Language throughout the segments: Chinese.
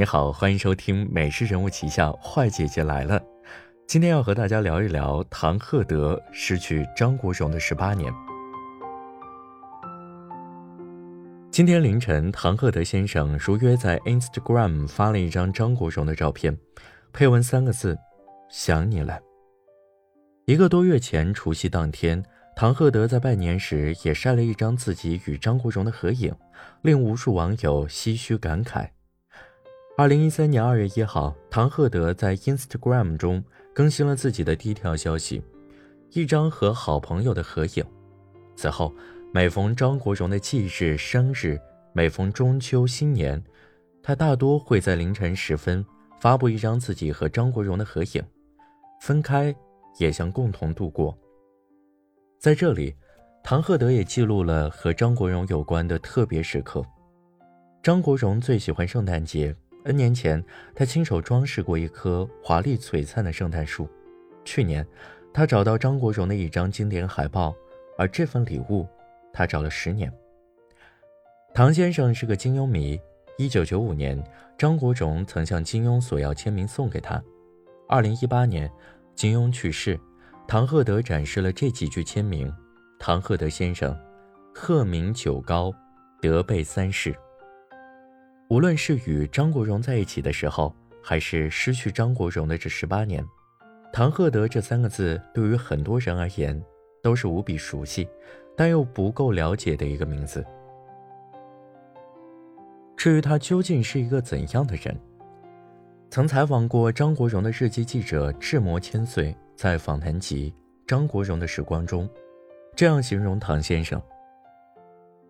你好，欢迎收听《美食人物旗下坏姐姐来了》。今天要和大家聊一聊唐鹤德失去张国荣的十八年。今天凌晨，唐鹤德先生如约在 Instagram 发了一张张国荣的照片，配文三个字：“想你了。”一个多月前，除夕当天，唐鹤德在拜年时也晒了一张自己与张国荣的合影，令无数网友唏嘘感慨。二零一三年二月一号，唐鹤德在 Instagram 中更新了自己的第一条消息，一张和好朋友的合影。此后，每逢张国荣的忌日、生日，每逢中秋、新年，他大多会在凌晨时分发布一张自己和张国荣的合影。分开，也像共同度过。在这里，唐鹤德也记录了和张国荣有关的特别时刻。张国荣最喜欢圣诞节。N 年前，他亲手装饰过一棵华丽璀璨的圣诞树。去年，他找到张国荣的一张经典海报，而这份礼物，他找了十年。唐先生是个金庸迷。1995年，张国荣曾向金庸索要签名送给他。2018年，金庸去世，唐鹤德展示了这几句签名：“唐鹤德先生，鹤鸣九高，德备三世。”无论是与张国荣在一起的时候，还是失去张国荣的这十八年，唐鹤德这三个字对于很多人而言都是无比熟悉，但又不够了解的一个名字。至于他究竟是一个怎样的人，曾采访过张国荣的日记记者志摩千岁在访谈集《张国荣的时光》中，这样形容唐先生：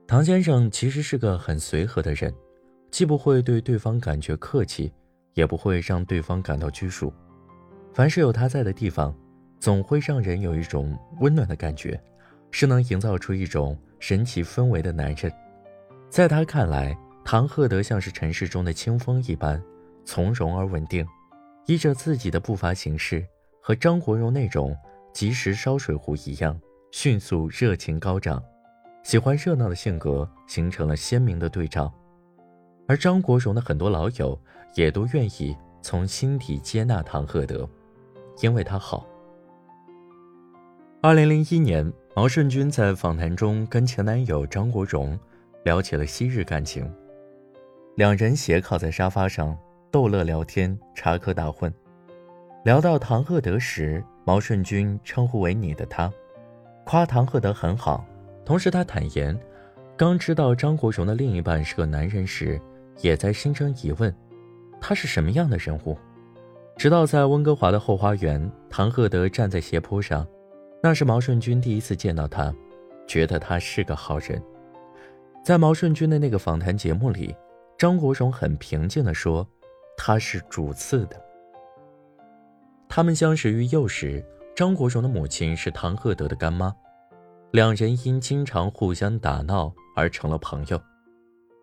唐先生其实是个很随和的人。既不会对对方感觉客气，也不会让对方感到拘束。凡是有他在的地方，总会让人有一种温暖的感觉，是能营造出一种神奇氛围的男人。在他看来，唐鹤德像是尘世中的清风一般，从容而稳定，依着自己的步伐行事，和张国荣那种及时烧水壶一样，迅速热情高涨，喜欢热闹的性格形成了鲜明的对照。而张国荣的很多老友也都愿意从心底接纳唐鹤德，因为他好。二零零一年，毛舜筠在访谈中跟前男友张国荣聊起了昔日感情，两人斜靠在沙发上逗乐聊天，插科打诨。聊到唐鹤德时，毛舜筠称呼为“你的他”，夸唐鹤德很好。同时，他坦言，刚知道张国荣的另一半是个男人时。也在心生疑问，他是什么样的人物？直到在温哥华的后花园，唐鹤德站在斜坡上，那是毛舜筠第一次见到他，觉得他是个好人。在毛舜筠的那个访谈节目里，张国荣很平静地说：“他是主次的。”他们相识于幼时，张国荣的母亲是唐鹤德的干妈，两人因经常互相打闹而成了朋友。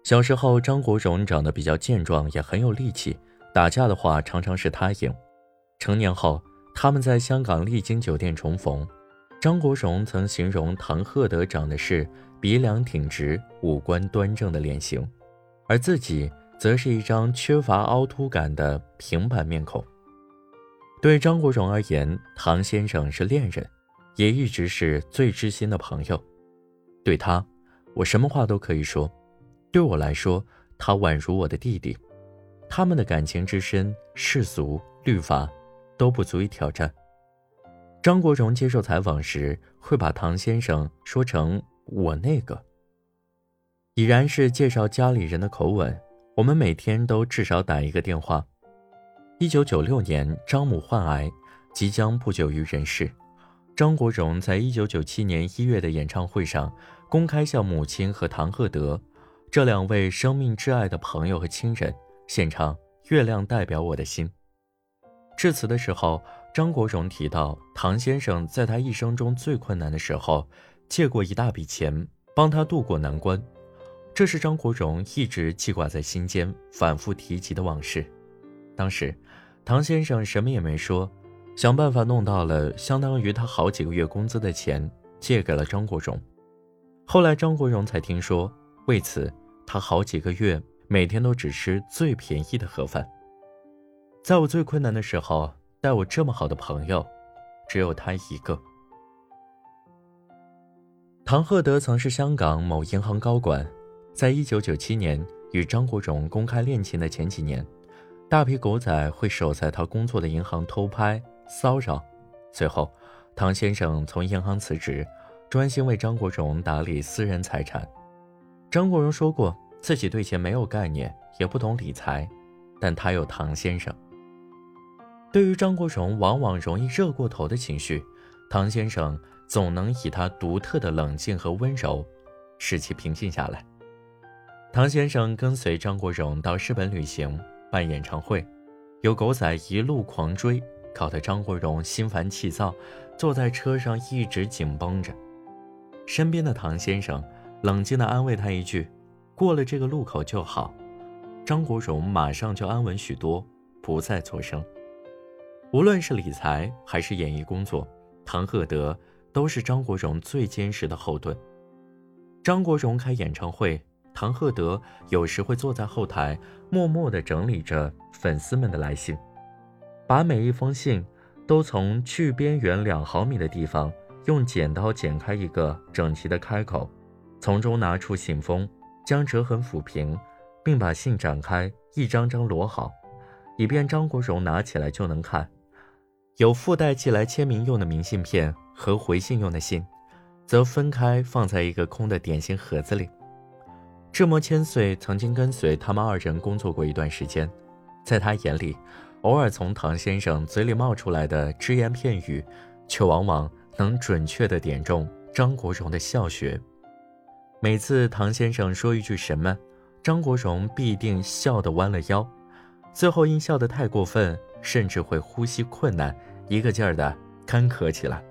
小时候，张国荣长得比较健壮，也很有力气。打架的话，常常是他赢。成年后，他们在香港丽晶酒店重逢。张国荣曾形容唐鹤德长的是鼻梁挺直、五官端正的脸型，而自己则是一张缺乏凹凸感的平板面孔。对张国荣而言，唐先生是恋人，也一直是最知心的朋友。对他，我什么话都可以说。对我来说，他宛如我的弟弟。他们的感情之深，世俗律法都不足以挑战。张国荣接受采访时，会把唐先生说成“我那个”，已然是介绍家里人的口吻。我们每天都至少打一个电话。一九九六年，张母患癌，即将不久于人世。张国荣在一九九七年一月的演唱会上，公开向母亲和唐鹤德。这两位生命挚爱的朋友和亲人献唱《月亮代表我的心》。致辞的时候，张国荣提到，唐先生在他一生中最困难的时候，借过一大笔钱帮他渡过难关，这是张国荣一直记挂在心间、反复提及的往事。当时，唐先生什么也没说，想办法弄到了相当于他好几个月工资的钱，借给了张国荣。后来，张国荣才听说。为此，他好几个月每天都只吃最便宜的盒饭。在我最困难的时候，待我这么好的朋友，只有他一个。唐鹤德曾是香港某银行高管，在一九九七年与张国荣公开恋情的前几年，大批狗仔会守在他工作的银行偷拍骚扰。最后，唐先生从银行辞职，专心为张国荣打理私人财产。张国荣说过自己对钱没有概念，也不懂理财，但他有唐先生。对于张国荣往往容易热过头的情绪，唐先生。总能以他独特的冷静和温柔，使其平静下来。唐先生跟随张国荣到日本旅行办演唱会，有狗仔一路狂追，搞得张国荣心烦气躁，坐在车上一直紧绷着。身边的唐先生冷静地安慰他一句：“过了这个路口就好。”张国荣马上就安稳许多，不再作声。无论是理财还是演艺工作，唐鹤德。都是张国荣最坚实的后盾。张国荣开演唱会，唐鹤德有时会坐在后台，默默地整理着粉丝们的来信，把每一封信都从距边缘两毫米的地方用剪刀剪开一个整齐的开口，从中拿出信封，将折痕抚平，并把信展开，一张张摞好，以便张国荣拿起来就能看。有附带寄来签名用的明信片。和回信用的信，则分开放在一个空的点心盒子里。志摩千岁曾经跟随他们二人工作过一段时间，在他眼里，偶尔从唐先生嘴里冒出来的只言片语，却往往能准确地点中张国荣的笑穴。每次唐先生说一句什么，张国荣必定笑得弯了腰，最后因笑得太过分，甚至会呼吸困难，一个劲儿地干咳起来。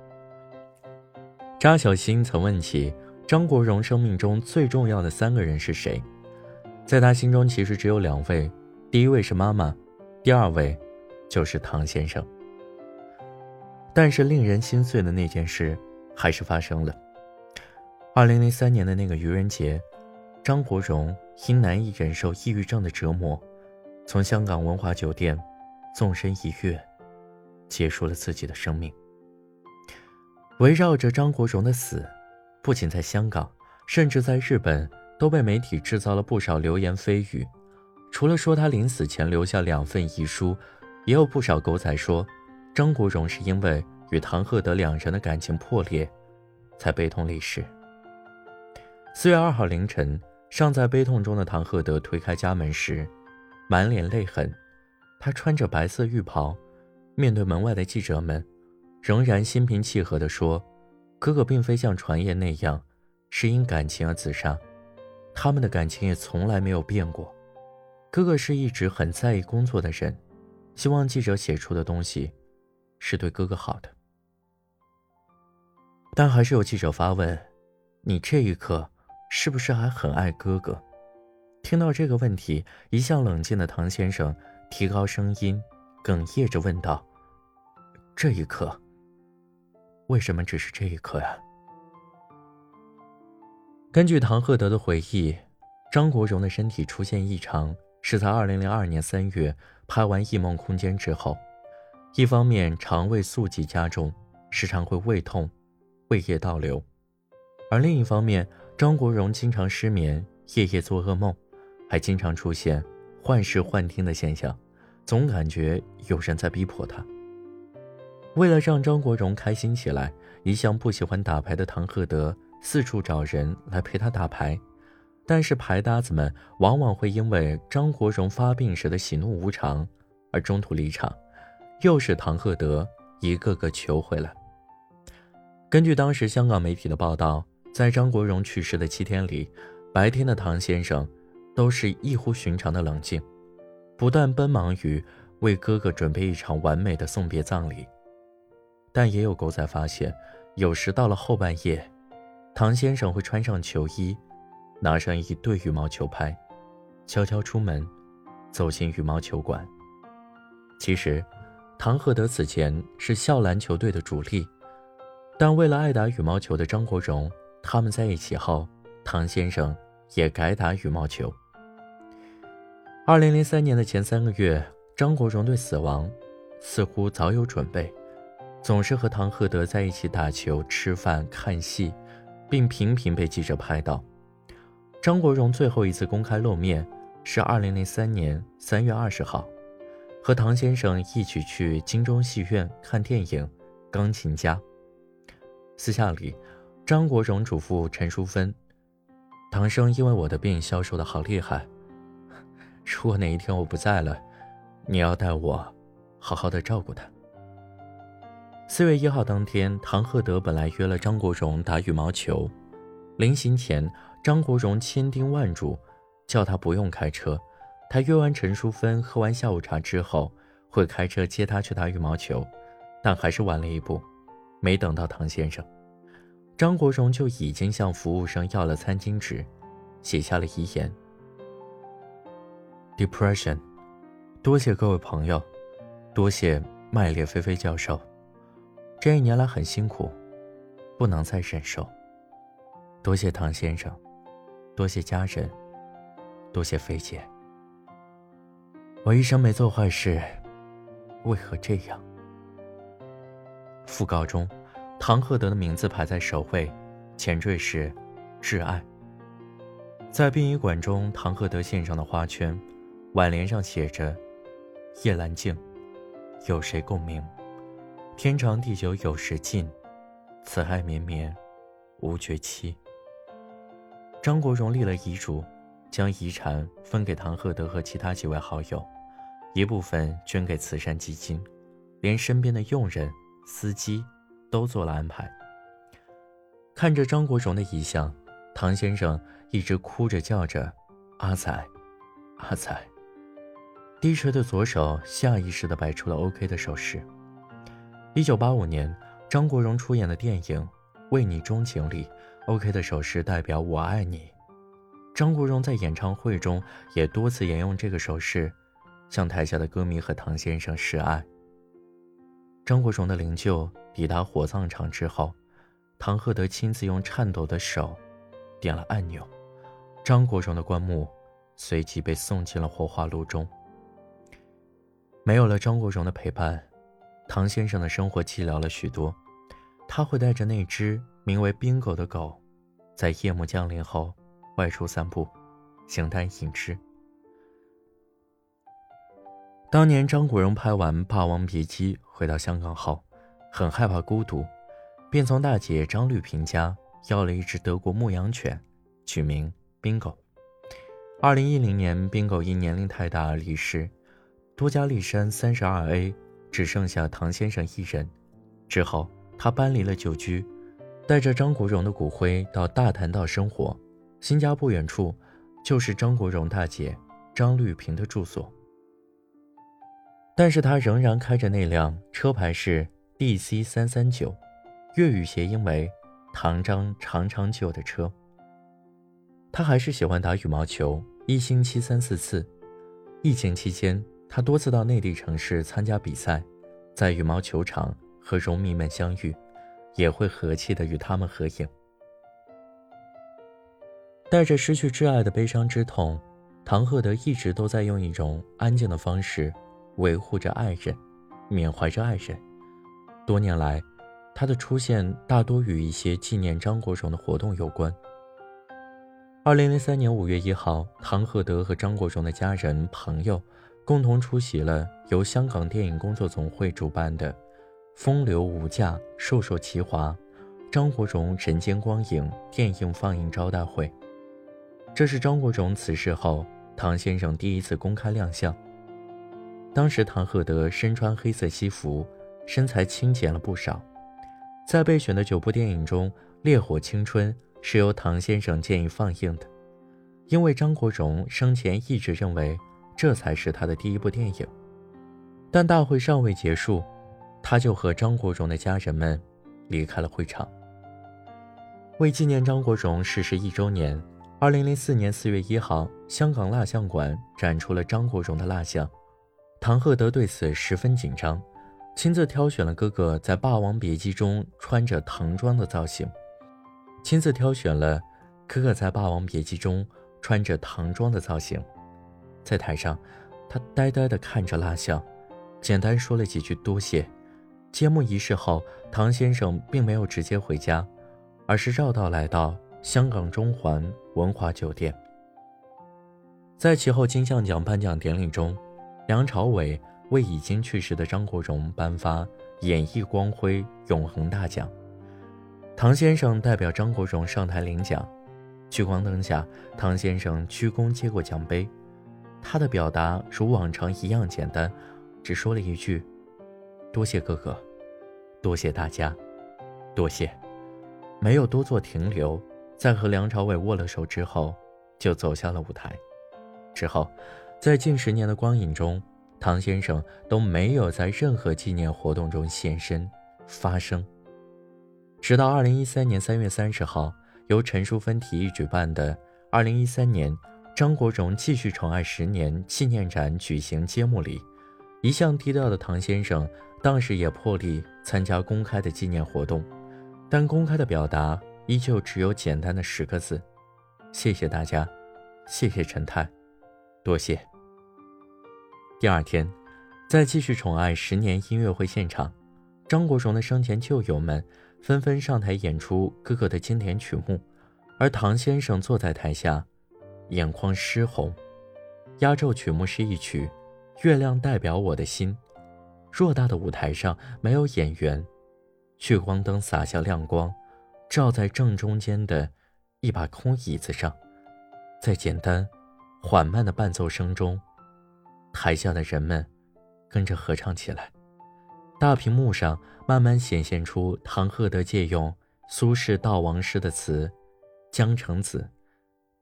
扎小新曾问起张国荣生命中最重要的三个人是谁，在他心中其实只有两位，第一位是妈妈，第二位就是唐先生。但是令人心碎的那件事还是发生了。二零零三年的那个愚人节，张国荣因难以忍受抑郁症的折磨，从香港文华酒店纵身一跃，结束了自己的生命。围绕着张国荣的死，不仅在香港，甚至在日本，都被媒体制造了不少流言蜚语。除了说他临死前留下两份遗书，也有不少狗仔说，张国荣是因为与唐鹤德两人的感情破裂，才悲痛离世。四月二号凌晨，尚在悲痛中的唐鹤德推开家门时，满脸泪痕。他穿着白色浴袍，面对门外的记者们。仍然心平气和地说：“哥哥并非像传言那样是因感情而自杀，他们的感情也从来没有变过。哥哥是一直很在意工作的人，希望记者写出的东西是对哥哥好的。但还是有记者发问：你这一刻是不是还很爱哥哥？”听到这个问题，一向冷静的唐先生提高声音，哽咽着问道：“这一刻。”为什么只是这一刻呀？根据唐鹤德的回忆，张国荣的身体出现异常是在二零零二年三月拍完《异梦空间》之后，一方面肠胃素疾加重，时常会胃痛、胃液倒流；而另一方面，张国荣经常失眠，夜夜做噩梦，还经常出现幻视幻听的现象，总感觉有人在逼迫他。为了让张国荣开心起来，一向不喜欢打牌的唐鹤德四处找人来陪他打牌，但是牌搭子们往往会因为张国荣发病时的喜怒无常而中途离场，又是唐鹤德一个个求回来。根据当时香港媒体的报道，在张国荣去世的七天里，白天的唐先生都是异乎寻常的冷静，不断奔忙于为哥哥准备一场完美的送别葬礼。但也有狗仔发现，有时到了后半夜，唐先生会穿上球衣，拿上一对羽毛球拍，悄悄出门，走进羽毛球馆。其实，唐鹤德此前是校篮球队的主力，但为了爱打羽毛球的张国荣，他们在一起后，唐先生也改打羽毛球。二零零三年的前三个月，张国荣对死亡似乎早有准备，总是和唐鹤德在一起打球、吃饭、看戏，并频频被记者拍到。张国荣最后一次公开露面是二零零三年三月二十号，和唐先生一起去金钟戏院看电影《钢琴家》。私下里，张国荣嘱咐陈淑芬：“唐生因为我的病消瘦的好厉害。”如果哪一天我不在了，你要带我好好的照顾他。四月一号当天，唐鹤德本来约了张国荣打羽毛球，临行前，张国荣千叮万嘱，叫他不用开车，他约完陈淑芬，喝完下午茶之后，会开车接他去打羽毛球，但还是晚了一步，没等到唐先生，张国荣就已经向服务生要了餐巾纸，写下了遗言。Depression，多谢各位朋友，多谢麦列菲菲教授，这一年来很辛苦，不能再忍受。多谢唐先生，多谢家人，多谢菲姐。我一生没做坏事，为何这样？讣告中，唐鹤德的名字排在首位，前缀是“挚爱”。在殡仪馆中，唐鹤德献上的花圈。挽联上写着：“夜阑静，有谁共鸣？天长地久有时尽，此爱绵绵无绝期。”张国荣立了遗嘱，将遗产分给唐鹤德和其他几位好友，一部分捐给慈善基金，连身边的佣人、司机都做了安排。看着张国荣的遗像，唐先生一直哭着叫着：“阿仔，阿仔。”低垂的左手下意识地摆出了 OK 的手势。一九八五年，张国荣出演的电影《为你钟情》里，OK 的手势代表“我爱你”。张国荣在演唱会中也多次沿用这个手势，向台下的歌迷和唐先生示爱。张国荣的灵柩抵达火葬场之后，唐鹤德亲自用颤抖的手点了按钮，张国荣的棺木随即被送进了火化炉中。没有了张国荣的陪伴，唐先生的生活寂寥了许多。他会带着那只名为冰狗的狗，在夜幕降临后外出散步，形单影只。当年张国荣拍完《霸王别姬》回到香港后，很害怕孤独，便从大姐张绿萍家要了一只德国牧羊犬，取名冰狗。二零一零年，冰狗因年龄太大而离世。多加利山三十二 A，只剩下唐先生一人。之后，他搬离了旧居，带着张国荣的骨灰到大潭道生活。新家不远处，就是张国荣大姐张绿萍的住所。但是他仍然开着那辆车牌是 DC 三三九，粤语谐音为“唐张长长久”的车。他还是喜欢打羽毛球，一星期三四次。疫情期间。他多次到内地城市参加比赛，在羽毛球场和荣迷们相遇，也会和气地与他们合影。带着失去挚爱的悲伤之痛，唐鹤德一直都在用一种安静的方式维护着爱人，缅怀着爱人。多年来，他的出现大多与一些纪念张国荣的活动有关。二零零三年五月一号，唐鹤德和张国荣的家人朋友。共同出席了由香港电影工作总会主办的“风流无价，瘦瘦其华”张国荣人间光影电影放映招待会。这是张国荣辞世后唐先生第一次公开亮相。当时唐鹤德身穿黑色西服，身材清减了不少。在备选的九部电影中，《烈火青春》是由唐先生建议放映的，因为张国荣生前一直认为。这才是他的第一部电影，但大会尚未结束，他就和张国荣的家人们离开了会场。为纪念张国荣逝世一周年，二零零四年四月一号，香港蜡像馆展出了张国荣的蜡像。唐鹤德对此十分紧张，亲自挑选了哥哥在《霸王别姬》中穿着唐装的造型，亲自挑选了哥哥在《霸王别姬》中穿着唐装的造型。在台上，他呆呆地看着蜡像，简单说了几句多谢。揭幕仪式后，唐先生并没有直接回家，而是绕道来到香港中环文华酒店。在其后金像奖颁奖典礼中，梁朝伟为已经去世的张国荣颁发演艺光辉永恒大奖，唐先生代表张国荣上台领奖。聚光灯下，唐先生鞠躬接过奖杯，他的表达如往常一样简单，只说了一句：“多谢哥哥，多谢大家，多谢。”没有多做停留，在和梁朝伟握了手之后，就走下了舞台。之后，在近十年的光影中，唐先生都没有在任何纪念活动中现身发声。直到二零一三年三月三十号，由陈淑芬提议举办的二零一三年张国荣继续宠爱十年纪念展举行揭幕礼，一向低调的唐先生当时也破例参加公开的纪念活动，但公开的表达依旧只有简单的十个字：谢谢大家，谢谢陈太。多谢。第二天，在继续宠爱十年音乐会现场，张国荣的生前旧友们纷纷上台演出哥哥的经典曲目，而唐先生坐在台下，眼眶湿红。压轴曲目是一曲《月亮代表我的心》。偌大的舞台上没有演员，聚光灯洒下亮光，照在正中间的一把空椅子上，在简单。缓慢的伴奏声中，台下的人们跟着合唱起来。大屏幕上慢慢显现出唐鹤德借用苏轼悼亡诗的词：“江城子，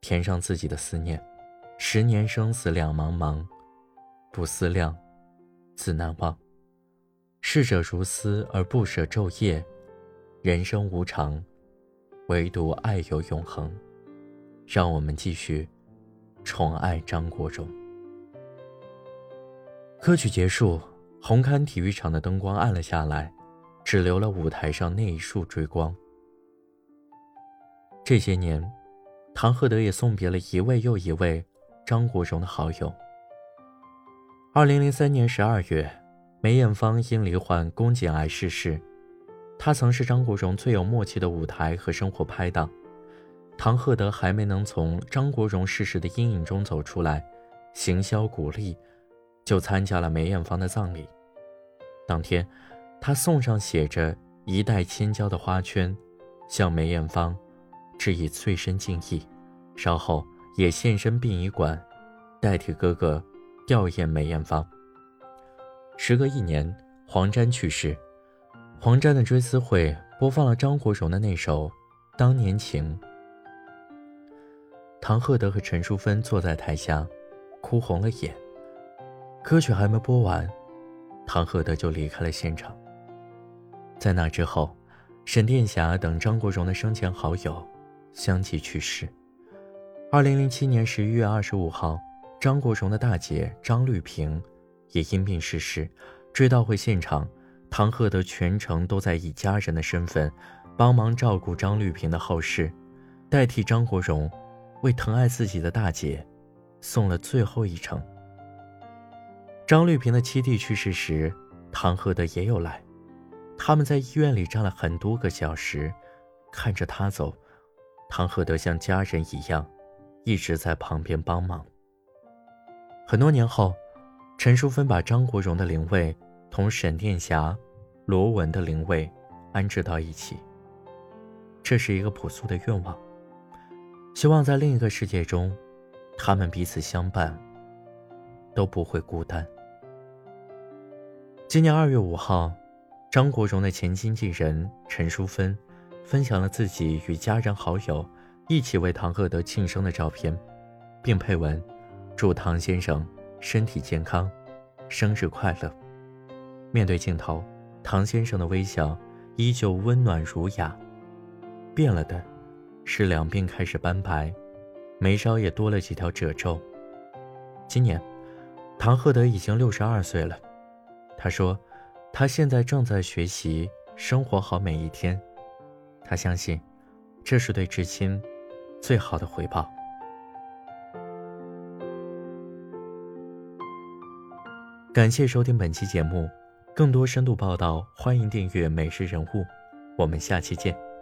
填上自己的思念。十年生死两茫茫，不思量，自难忘。逝者如斯而不舍昼夜，人生无常，唯独爱有永恒。让我们继续。”宠爱张国荣。歌曲结束，红磡体育场的灯光暗了下来，只留了舞台上那一束追光。这些年，唐鹤德也送别了一位又一位张国荣的好友。二零零三年十二月，梅艳芳因罹患宫颈癌逝世，她曾是张国荣最有默契的舞台和生活拍档。唐鹤德还没能从张国荣逝世的阴影中走出来，行销鼓励，就参加了梅艳芳的葬礼。当天，他送上写着“一代千娇”的花圈，向梅艳芳致以最深敬意。稍后也现身殡仪馆，代替哥哥吊唁梅艳芳。时隔一年，黄沾去世，黄沾的追思会播放了张国荣的那首《当年情》。唐鹤德和陈淑芬坐在台下，哭红了眼。歌曲还没播完，唐鹤德就离开了现场。在那之后，沈殿霞等张国荣的生前好友相继去世。二零零七年十一月二十五号，张国荣的大姐张绿萍也因病逝世。追悼会现场，唐鹤德全程都在以家人的身份帮忙照顾张绿萍的后事，代替张国荣。为疼爱自己的大姐，送了最后一程。张绿萍的七弟去世时，唐鹤德也有来。他们在医院里站了很多个小时，看着他走，唐鹤德像家人一样，一直在旁边帮忙。很多年后，陈淑芬把张国荣的灵位同沈殿霞、罗文的灵位安置到一起。这是一个朴素的愿望。希望在另一个世界中，他们彼此相伴，都不会孤单。今年二月五号，张国荣的前经纪人陈淑芬分享了自己与家人好友一起为唐鹤德庆生的照片，并配文：“祝唐先生身体健康，生日快乐。”面对镜头，唐先生的微笑依旧温暖儒雅，变了的。是两鬓开始斑白，眉梢也多了几条褶皱。今年，唐鹤德已经六十二岁了。他说，他现在正在学习生活好每一天。他相信，这是对至亲最好的回报。感谢收听本期节目，更多深度报道，欢迎订阅《美食人物》，我们下期见。